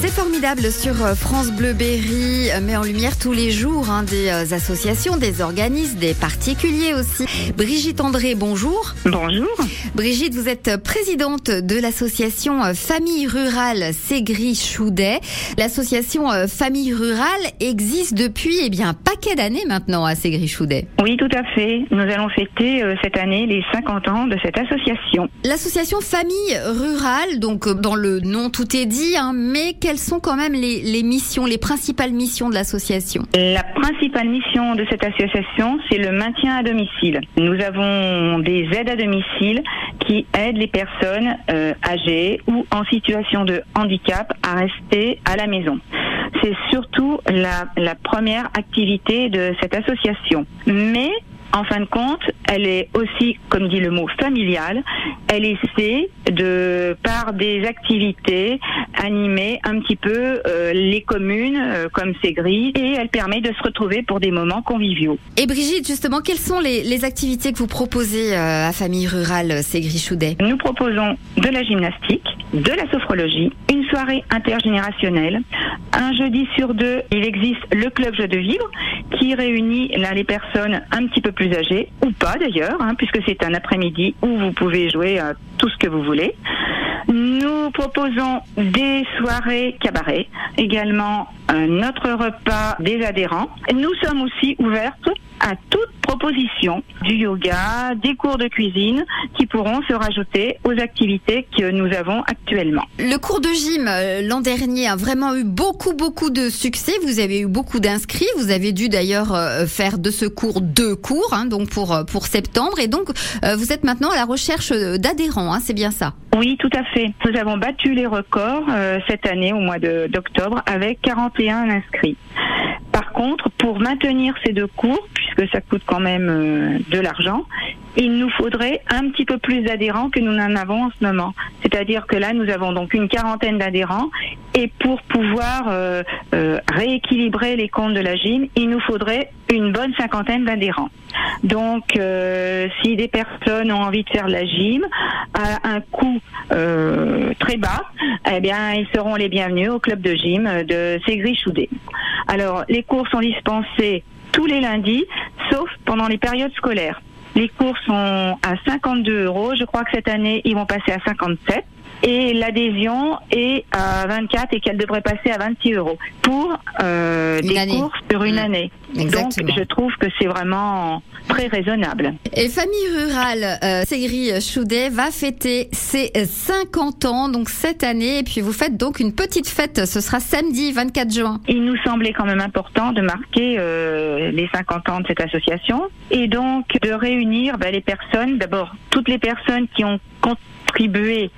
C'est formidable sur euh, France Bleu Berry, euh, met en lumière tous les jours hein, des euh, associations, des organismes, des particuliers aussi. Brigitte André, bonjour. Bonjour. Brigitte, vous êtes présidente de l'association Famille Rurale Ségris-Choudet. L'association Famille Rurale existe depuis eh bien, un paquet d'années maintenant à Ségris-Choudet. Oui, tout à fait. Nous allons fêter cette année les 50 ans de cette association. L'association Famille Rurale, donc dans le nom tout est dit, hein, mais quelles sont quand même les, missions, les principales missions de l'association La principale mission de cette association, c'est le maintien à domicile. Nous avons des aides à domicile qui aident les personnes euh, âgées ou en situation de handicap à rester à la maison. C'est surtout la, la première activité de cette association. Mais en fin de compte, elle est aussi, comme dit le mot, familiale. Elle essaie de, par des activités, animer un petit peu euh, les communes euh, comme c'est gris et elle permet de se retrouver pour des moments conviviaux. Et Brigitte, justement, quelles sont les, activités que vous proposez euh, à Famille Rurale Ségris-Choudet Nous proposons de la gymnastique, de la sophrologie, une soirée intergénérationnelle. Un jeudi sur deux, il existe le club jeu de vivre qui réunit les personnes un petit peu plus âgées ou pas d'ailleurs, hein, puisque c'est un après-midi où vous pouvez jouer à tout ce que vous voulez. Nous proposons des soirées cabaret, également notre repas des adhérents. Nous sommes aussi ouvertes à toute proposition du yoga, des cours de cuisine qui pourront se rajouter aux activités que nous avons actuellement. Le cours de gym euh, l'an dernier a vraiment eu beaucoup beaucoup de succès. Vous avez eu beaucoup d'inscrits. Vous avez dû d'ailleurs euh, faire de ce cours deux cours, hein, donc pour euh, pour septembre. Et donc vous êtes maintenant à la recherche d'adhérents. Hein, c'est bien ça? Oui, tout à fait. Nous avons battu les records cette année au mois d'octobre avec 41 inscrits. Par contre, pour maintenir ces deux cours, puisque ça coûte quand même euh, de l'argent, il nous faudrait un petit peu plus d'adhérents que nous n'en avons en ce moment. C'est-à-dire que là, nous avons donc une quarantaine d'adhérents et pour pouvoir euh, euh, rééquilibrer les comptes de la gym, il nous faudrait une bonne cinquantaine d'adhérents. Donc, si des personnes ont envie de faire de la gym à un coût très bas, eh bien, ils seront les bienvenus au club de gym de Ségris-Choudé. Alors, les cours sont dispensés tous les lundis, sauf pendant les périodes scolaires. Les cours sont à 52 euros. Je crois que cette année, ils vont passer à 57 et l'adhésion est à 24 et qu'elle devrait passer à 26 euros pour euh, des cours sur une mmh. année. Donc je trouve que c'est vraiment très raisonnable. Et Famille Rurale euh, Ségris Choudet va fêter ses 50 ans donc cette année et puis vous faites donc une petite fête, ce sera samedi 24 juin. Il nous semblait quand même important de marquer euh, les 50 ans de cette association et donc de réunir ben, les personnes, d'abord toutes les personnes qui ont contribué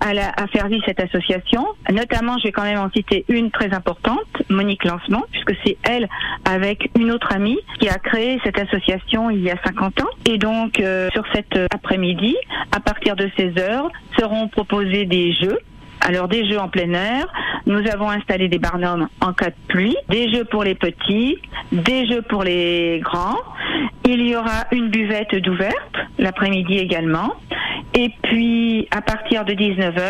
à, la, à faire vivre cette association. Notamment, je vais quand même en citer une très importante, Monique Lancement, puisque c'est elle, avec une autre amie, qui a créé cette association il y a 50 ans. Et donc, euh, sur cet après-midi, à partir de 16 heures, seront proposés des jeux alors des jeux en plein air, nous avons installé des barnums en cas de pluie, des jeux pour les petits, des jeux pour les grands. Il y aura une buvette d'ouverte l'après-midi également. Et puis, à partir de 19h,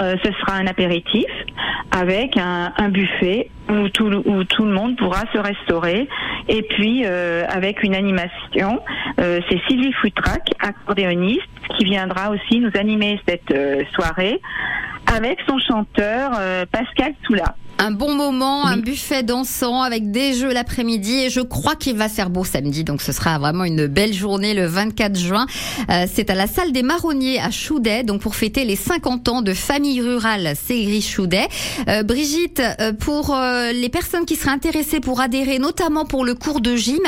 euh, ce sera un apéritif avec un, buffet où tout, où tout, le monde pourra se restaurer. Et puis, euh, avec une animation, euh, c'est Sylvie Foutrac, accordéoniste, qui viendra aussi nous animer cette soirée avec son chanteur Pascal Soula un bon moment, un buffet dansant avec des jeux l'après-midi et je crois qu'il va faire beau samedi donc ce sera vraiment une belle journée le 24 juin. Euh, c'est à la salle des marronniers à Choudet donc pour fêter les 50 ans de famille rurale Ségris Choudet. Euh, Brigitte, euh, pour les personnes qui seraient intéressées pour adhérer notamment pour le cours de gym,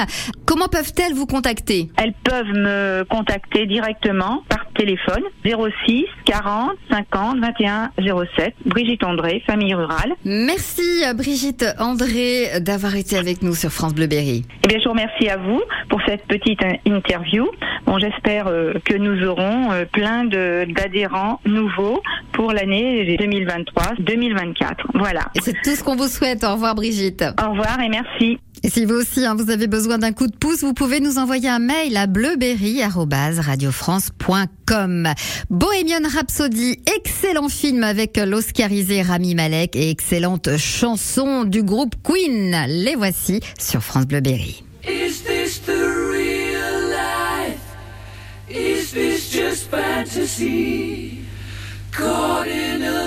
comment peuvent-elles vous contacter? Elles peuvent me contacter directement par téléphone 06 40 50 21 07 Brigitte André, famille rurale. Merci Merci Brigitte André d'avoir été avec nous sur France Bleu Berry. Eh bien, je vous remercie à vous pour cette petite interview. Bon, j'espère euh, que nous aurons euh, plein d'adhérents nouveaux pour l'année 2023-2024. Voilà. Et c'est tout ce qu'on vous souhaite. Au revoir Brigitte. Au revoir et merci. Et si vous aussi, hein, vous avez besoin d'un coup de pouce, vous pouvez nous envoyer un mail à bleuberry.radiofrance.com. Bohemian Rhapsody, excellent film avec l'oscarisé Rami Malek et excellente chanson du groupe Queen. Les voici sur France Bleuberry. Is this the real life? Is this just fantasy? In a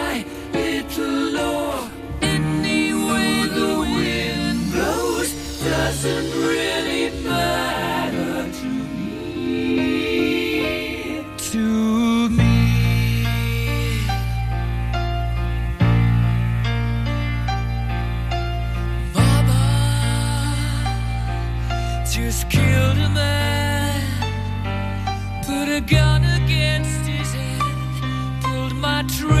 my dream.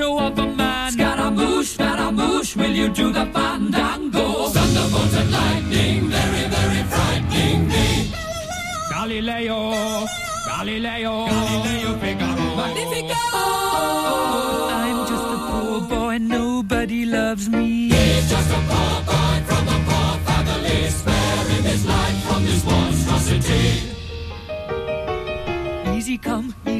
silhouette of a man. Scaramouche, Scaramouche, will you do the fandango? Thunderbolt and lightning, very, very frightening me. Galileo, Galileo, Galileo Figaro. Magnifico! I'm just a poor boy, nobody loves me. He's just a poor boy from a poor family, sparing his life from this monstrosity. Easy come,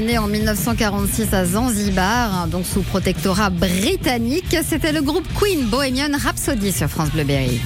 né en 1946 à Zanzibar, donc sous protectorat britannique, c'était le groupe Queen Bohemian Rhapsody sur France Bleu Berry.